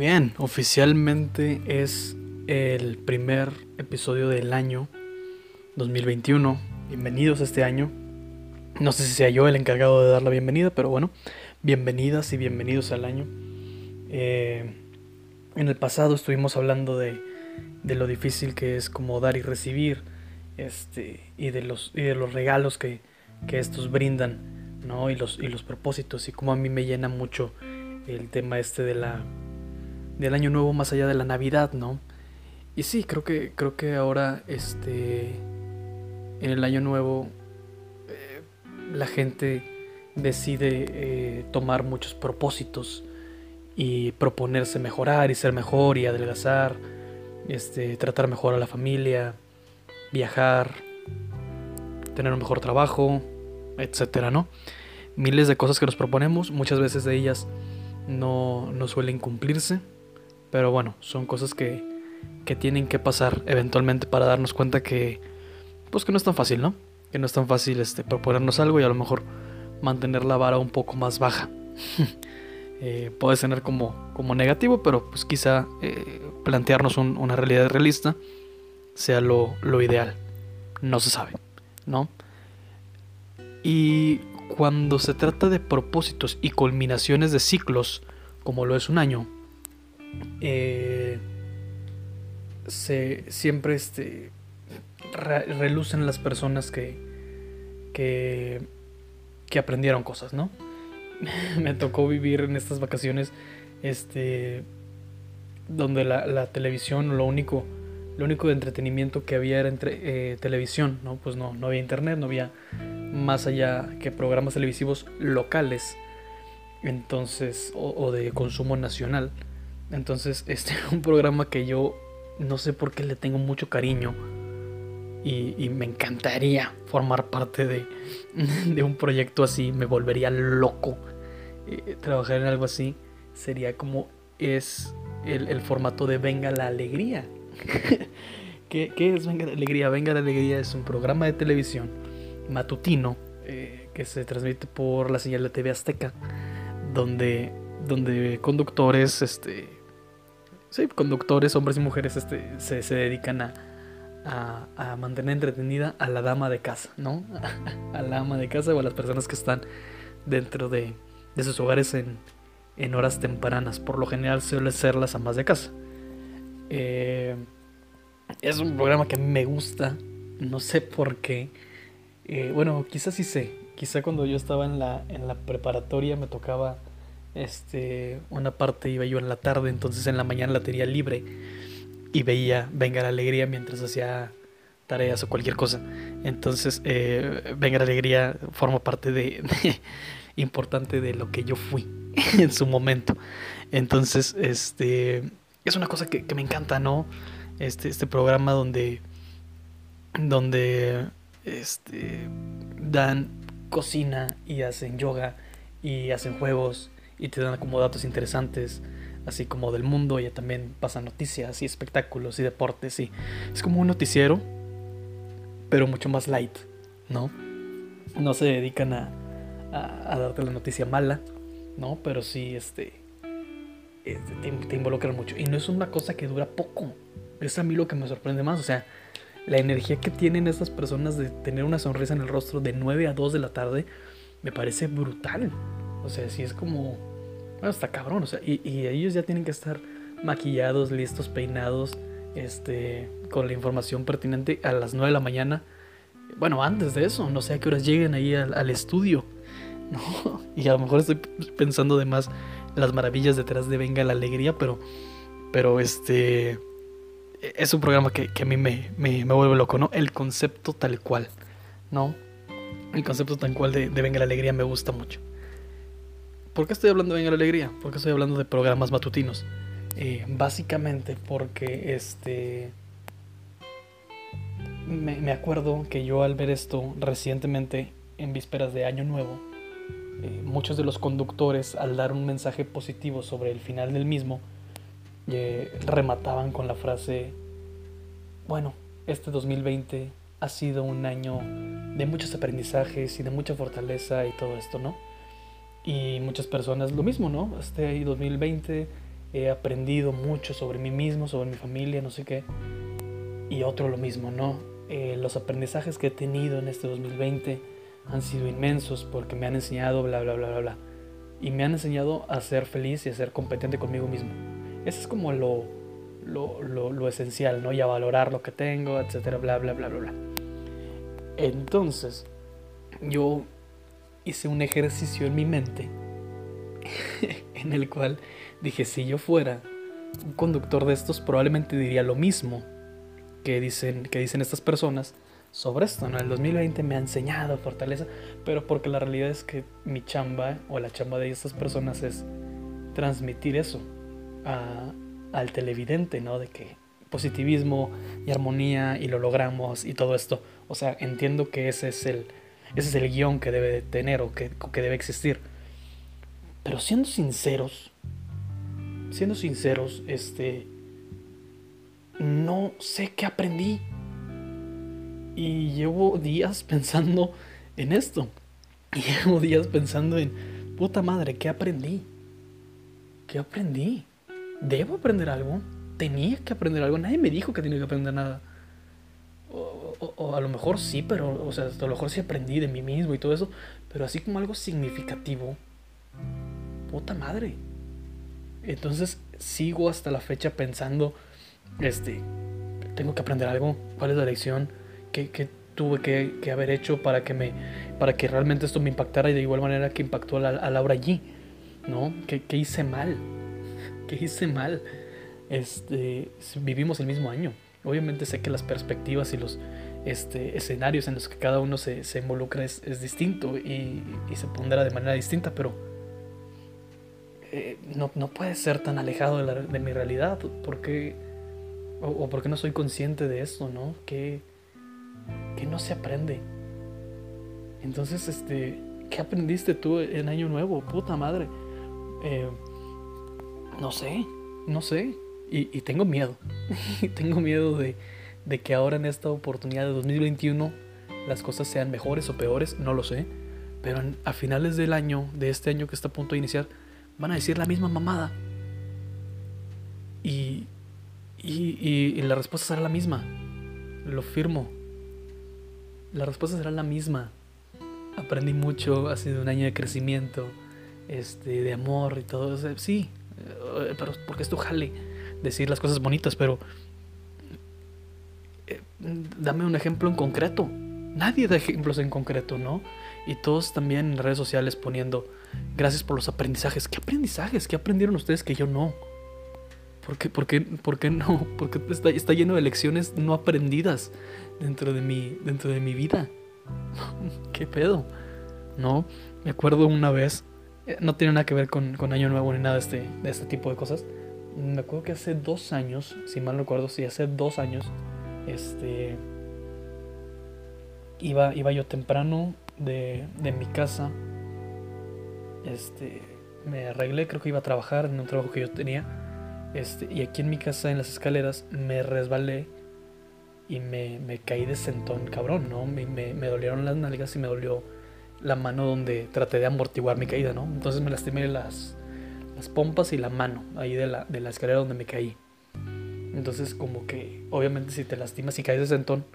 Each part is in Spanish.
bien, oficialmente es el primer episodio del año 2021. Bienvenidos a este año. No sé si sea yo el encargado de dar la bienvenida, pero bueno, bienvenidas y bienvenidos al año. Eh, en el pasado estuvimos hablando de, lo difícil que es como dar y recibir, este, y de los, y de los regalos que, que estos brindan, ¿no? Y los, y los propósitos, y como a mí me llena mucho el tema este de la del año nuevo más allá de la Navidad, ¿no? Y sí, creo que creo que ahora este en el año nuevo eh, la gente decide eh, tomar muchos propósitos y proponerse mejorar y ser mejor y adelgazar, este, tratar mejor a la familia, viajar, tener un mejor trabajo, etcétera, ¿no? Miles de cosas que nos proponemos, muchas veces de ellas no, no suelen cumplirse pero bueno, son cosas que, que tienen que pasar eventualmente para darnos cuenta que, pues que no es tan fácil, ¿no? Que no es tan fácil este, proponernos algo y a lo mejor mantener la vara un poco más baja. eh, puede tener como, como negativo, pero pues quizá eh, plantearnos una realidad realista sea lo, lo ideal. No se sabe, ¿no? Y cuando se trata de propósitos y culminaciones de ciclos, como lo es un año, eh, se, siempre este, relucen las personas que, que, que aprendieron cosas, ¿no? Me tocó vivir en estas vacaciones este, donde la, televisión, lo único, lo único de entretenimiento que había era entre, eh, televisión, ¿no? Pues no, no había internet, no había más allá que programas televisivos locales, entonces, o de consumo nacional. Entonces, este es un programa que yo no sé por qué le tengo mucho cariño. Y, me encantaría formar parte de, un proyecto así. Me volvería loco. Eh, trabajar en algo así sería como es el, formato de Venga la Alegría. ¿Qué, es Venga la Alegría? Venga la Alegría es un programa de televisión matutino eh, que se transmite por la señal de TV Azteca. Donde, donde conductores este, sí, conductores, hombres y mujeres, este, se, se dedican a, a, mantener entretenida a la dama de casa, ¿no? a la ama de casa o a las personas que están dentro de, de sus hogares en, en, horas tempranas. Por lo general suele ser las amas de casa. Eh, es un programa que me gusta, no sé por qué. Eh, bueno, quizás sí sé. Quizá cuando yo estaba en la, en la preparatoria me tocaba este, una parte iba yo en la tarde, entonces en la mañana la tenía libre y veía Venga la Alegría mientras hacía tareas o cualquier cosa. Entonces, eh, Venga la Alegría forma parte de, importante de lo que yo fui en su momento. Entonces, este es una cosa que, me encanta, ¿no? Este, este programa donde donde este dan cocina y hacen yoga y hacen juegos y te dan como datos interesantes, así como del mundo, y también pasan noticias y espectáculos y deportes, y es como un noticiero, pero mucho más light, ¿no? No se dedican a, a, darte la noticia mala, ¿no? Pero sí, este, te, te, involucran mucho. Y no es una cosa que dura poco. Es a mí lo que me sorprende más. O sea, la energía que tienen estas personas de tener una sonrisa en el rostro de 9 a 2 de la tarde me parece brutal. O sea, sí es como bueno, está cabrón, o sea, y, ellos ya tienen que estar maquillados, listos, peinados, este, con la información pertinente a las 9 de la mañana. Bueno, antes de eso, no sé a qué horas lleguen ahí al, estudio, ¿no? Y a lo mejor estoy pensando de más las maravillas detrás de Venga la Alegría, pero, pero este, es un programa que, a mí me, me, vuelve loco, ¿no? El concepto tal cual, ¿no? El concepto tal cual de Venga la Alegría me gusta mucho. ¿Por qué estoy hablando de Venga la Alegría? ¿Por qué estoy hablando de programas matutinos? Eh, básicamente porque este... Me, acuerdo que yo al ver esto recientemente, en vísperas de Año Nuevo, eh, muchos de los conductores al dar un mensaje positivo sobre el final del mismo, eh, remataban con la frase, bueno, este 2020 ha sido un año de muchos aprendizajes y de mucha fortaleza y todo esto, ¿no? Y muchas personas lo mismo, ¿no? Este 2020 he aprendido mucho sobre mí mismo, sobre mi familia, no sé qué. Y otro lo mismo, ¿no? Eh, los aprendizajes que he tenido en este 2020 han sido inmensos porque me han enseñado bla, bla, bla, bla, bla. Y me han enseñado a ser feliz y a ser competente conmigo mismo. Eso es como lo, lo, lo, lo esencial, ¿no? Y a valorar lo que tengo, etcétera, bla, bla, bla, bla, bla. Entonces, yo hice un ejercicio en mi mente en el cual dije, si yo fuera un conductor de estos, probablemente diría lo mismo que dicen, que dicen estas personas sobre esto. ¿no? El 2020 me ha enseñado fortaleza, pero porque la realidad es que mi chamba o la chamba de estas personas es transmitir eso al televidente, ¿no? De que positivismo y armonía y lo logramos y todo esto. O sea, entiendo que ese es el, ese es el guion que debe tener o que, que debe existir. Pero siendo sinceros, siendo sinceros, este, no sé qué aprendí. Y llevo días pensando en esto. Y llevo días pensando en, puta madre, ¿qué aprendí? ¿Qué aprendí? ¿Debo aprender algo? ¿Tenía que aprender algo? Nadie me dijo que tenía que aprender nada. O, o, a lo mejor sí, pero, o sea, a lo mejor sí aprendí de mí mismo y todo eso. Pero así como algo significativo. Puta madre. Entonces sigo hasta la fecha pensando, este, tengo que aprender algo. ¿Cuál es la lección? ¿Qué, qué tuve que, que, haber hecho para que me, para que realmente esto me impactara y de igual manera que impactó a, a Laura allí? ¿No? ¿Qué, ¿Qué, hice mal? ¿Qué hice mal? Este, vivimos el mismo año. Obviamente sé que las perspectivas y los este, escenarios en los que cada uno se, se involucra es, es distinto y, y, se pondrá de manera distinta, pero eh, no, no, puede ser tan alejado de, la, de mi realidad. porque o, o porque no soy consciente de esto, ¿no? Que, que no se aprende. Entonces, este, ¿qué aprendiste tú en Año Nuevo? Puta madre. Eh, no sé, no sé. Y, y tengo miedo. tengo miedo de, de, que ahora en esta oportunidad de 2021 las cosas sean mejores o peores, no lo sé. Pero a finales del año, de este año que está a punto de iniciar, van a decir la misma mamada. Y, y, y, la respuesta será la misma. Lo firmo. La respuesta será la misma. Aprendí mucho, ha sido un año de crecimiento, este, de amor y todo. Sí, pero porque esto jale decir las cosas bonitas, pero eh, dame un ejemplo en concreto. Nadie da ejemplos en concreto, ¿no? Y todos también en redes sociales poniendo gracias por los aprendizajes. ¿Qué aprendizajes? ¿Qué aprendieron ustedes que yo no? ¿Por qué, por qué, por qué no? Porque está, está lleno de lecciones no aprendidas dentro de mi, dentro de mi vida. ¿Qué pedo? No, me acuerdo una vez, no tiene nada que ver con, con Año Nuevo ni nada de este, de este tipo de cosas. Me acuerdo que hace dos años, si mal recuerdo, sí, hace dos años, este. Iba, iba yo temprano de, de mi casa. Este. Me arreglé, creo que iba a trabajar en un trabajo que yo tenía. Este, y aquí en mi casa, en las escaleras, me resbalé y me, me caí de sentón, cabrón, ¿no? Me, me, dolieron las nalgas y me dolió la mano donde traté de amortiguar mi caída, ¿no? Entonces me lastimé las, las pompas y la mano ahí de la, de la escalera donde me caí. Entonces como que obviamente si te lastimas y caes de sentón,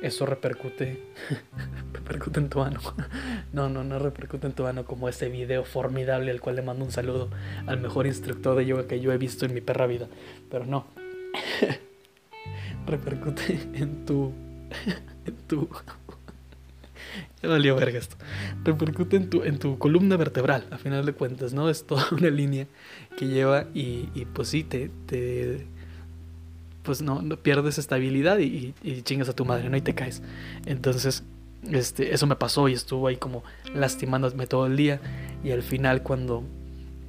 eso repercute, repercute en tu ano. No, no, no repercute en tu ano como ese video formidable al cual le mando un saludo al mejor instructor de yoga que yo he visto en mi perra vida. Pero no. repercute en tu. en tu. ya valió verga esto. Repercute en tu, en tu columna vertebral, a final de cuentas, ¿no? Es toda una línea que lleva y, pues sí, te pues no, no pierdes estabilidad y, y, chingas a tu madre, ¿no? Y te caes. Entonces, este, eso me pasó y estuvo ahí como lastimándome todo el día. Y al final, cuando,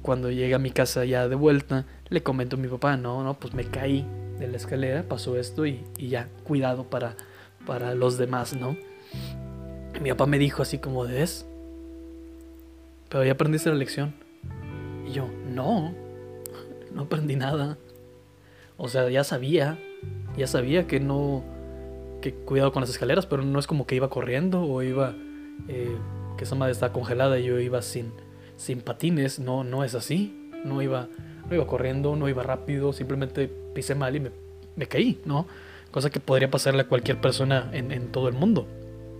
cuando llegué a mi casa ya de vuelta, le comento a mi papá, no, no, pues me caí de la escalera, pasó esto y, ya, cuidado para, para los demás, ¿no? Mi papá me dijo así como de es, pero ya aprendiste la lección. Y yo, no, no aprendí nada. O sea, ya sabía, ya sabía que no, que cuidado con las escaleras, pero no es como que iba corriendo o iba, eh, que esa madre está congelada y yo iba sin, sin patines, no, no es así, no iba, no iba corriendo, no iba rápido, simplemente pisé mal y me, me caí, ¿no? Cosa que podría pasarle a cualquier persona en, en, todo el mundo.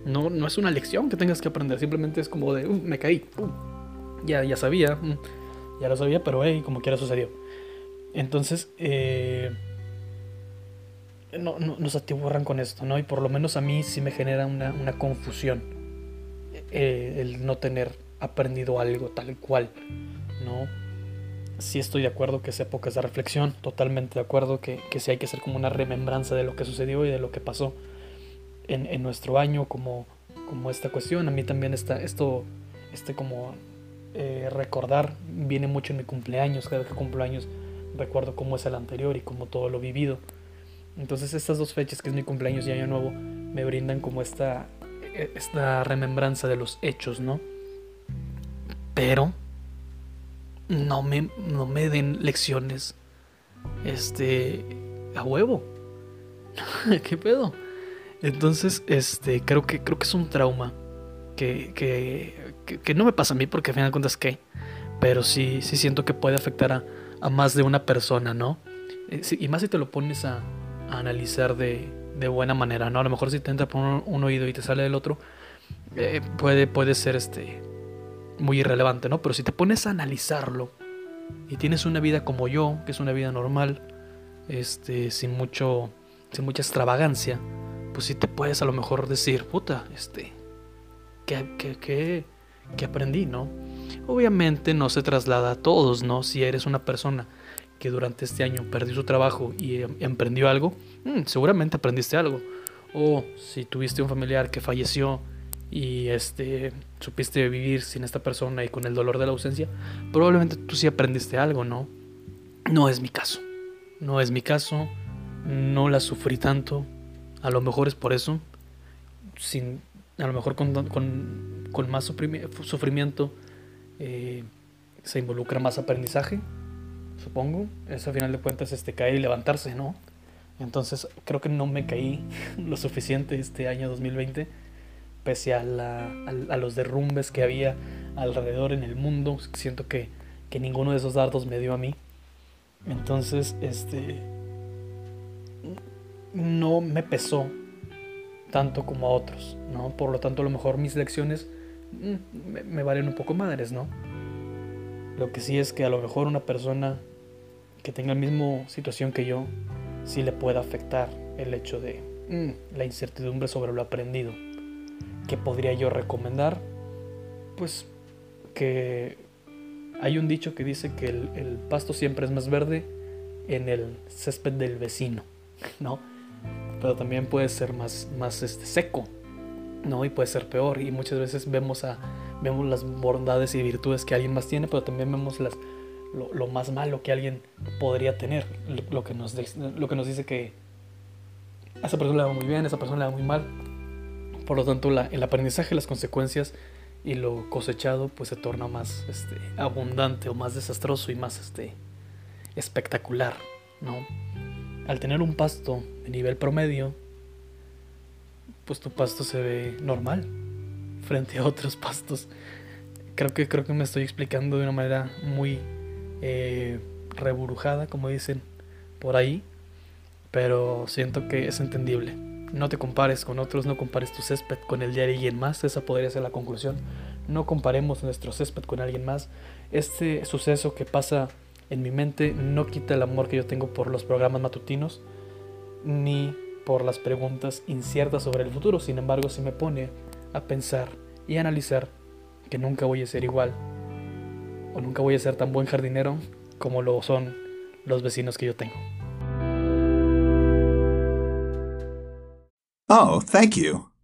No, no es una lección que tengas que aprender, simplemente es como de, uh, me caí, uh, ya, ya sabía, uh, ya lo sabía, pero hey, como quiera sucedió. Entonces, eh, no, no, nos atiborran con esto, ¿no? Y por lo menos a mí sí me genera una, una confusión eh, el no tener aprendido algo tal cual, ¿no? Sí estoy de acuerdo que es época de reflexión, totalmente de acuerdo que, que sí hay que hacer como una remembranza de lo que sucedió y de lo que pasó en, en nuestro año como, como esta cuestión. A mí también está esto, este como eh, recordar viene mucho en mi cumpleaños, cada que cumplo años recuerdo cómo es el anterior y cómo todo lo vivido. Entonces estas dos fechas, que es mi cumpleaños y Año Nuevo, me brindan como esta, esta remembranza de los hechos, ¿no? Pero no me, no me den lecciones este a huevo. ¿Qué pedo? Entonces, este, creo que creo que es un trauma que, que, que, no me pasa a mí porque al final de cuentas qué, pero sí sí siento que puede afectar a, a más de una persona, ¿no? Eh, y más si te lo pones a, analizar de, de, buena manera, ¿no? A lo mejor si te entra por un, un oído y te sale del otro, eh, puede, puede ser este muy irrelevante, ¿no? Pero si te pones a analizarlo y tienes una vida como yo, que es una vida normal, este, sin mucho, sin mucha extravagancia, pues sí te puedes a lo mejor decir, puta, este, ¿qué, qué, qué, qué aprendí, no? Obviamente no se traslada a todos, ¿no? Si eres una persona que durante este año perdió su trabajo y em, emprendió algo, mmm, seguramente aprendiste algo. O si tuviste un familiar que falleció y este supiste vivir sin esta persona y con el dolor de la ausencia, probablemente tú sí aprendiste algo, ¿no? No es mi caso. No es mi caso. No la sufrí tanto. A lo mejor es por eso. Sin, a lo mejor con, con, con más sufrimiento eh, se involucra más aprendizaje, supongo. Eso a final de cuentas este, caer y levantarse, ¿no? Entonces creo que no me caí lo suficiente este año 2020 pese a, la, los derrumbes que había alrededor en el mundo. Siento que, que, ninguno de esos dardos me dio a mí. Entonces, este. No me pesó tanto como a otros, ¿no? Por lo tanto, a lo mejor mis lecciones me, me valen un poco madres, ¿no? Lo que sí es que a lo mejor una persona que tenga la misma situación que yo, sí le pueda afectar el hecho de mm, la incertidumbre sobre lo aprendido. ¿Qué podría yo recomendar? Pues que hay un dicho que dice que el, el, pasto siempre es más verde en el césped del vecino, ¿no? Pero también puede ser más, más este, seco, ¿no? Y puede ser peor. Y muchas veces vemos, a, vemos las bondades y virtudes que alguien más tiene, pero también vemos las, lo, más malo que alguien podría tener. Lo, lo, que nos, lo que nos dice que a esa persona le va muy bien, a esa persona le va muy mal. Por lo tanto, la, el aprendizaje, las consecuencias y lo cosechado pues se torna más este, abundante o más desastroso y más este, espectacular, ¿no? Al tener un pasto de nivel promedio, pues tu pasto se ve normal frente a otros pastos. Creo que, creo que me estoy explicando de una manera muy eh, reburujada, como dicen por ahí, pero siento que es entendible. No te compares con otros, no compares tu césped con el de alguien más, esa podría ser la conclusión. No comparemos nuestro césped con alguien más. Este suceso que pasa en mi mente no quita el amor que yo tengo por los programas matutinos, ni por las preguntas inciertas sobre el futuro. Sin embargo, sí me pone a pensar y analizar que nunca voy a ser igual o nunca voy a ser tan buen jardinero como lo son los vecinos que yo tengo. Oh, thank you.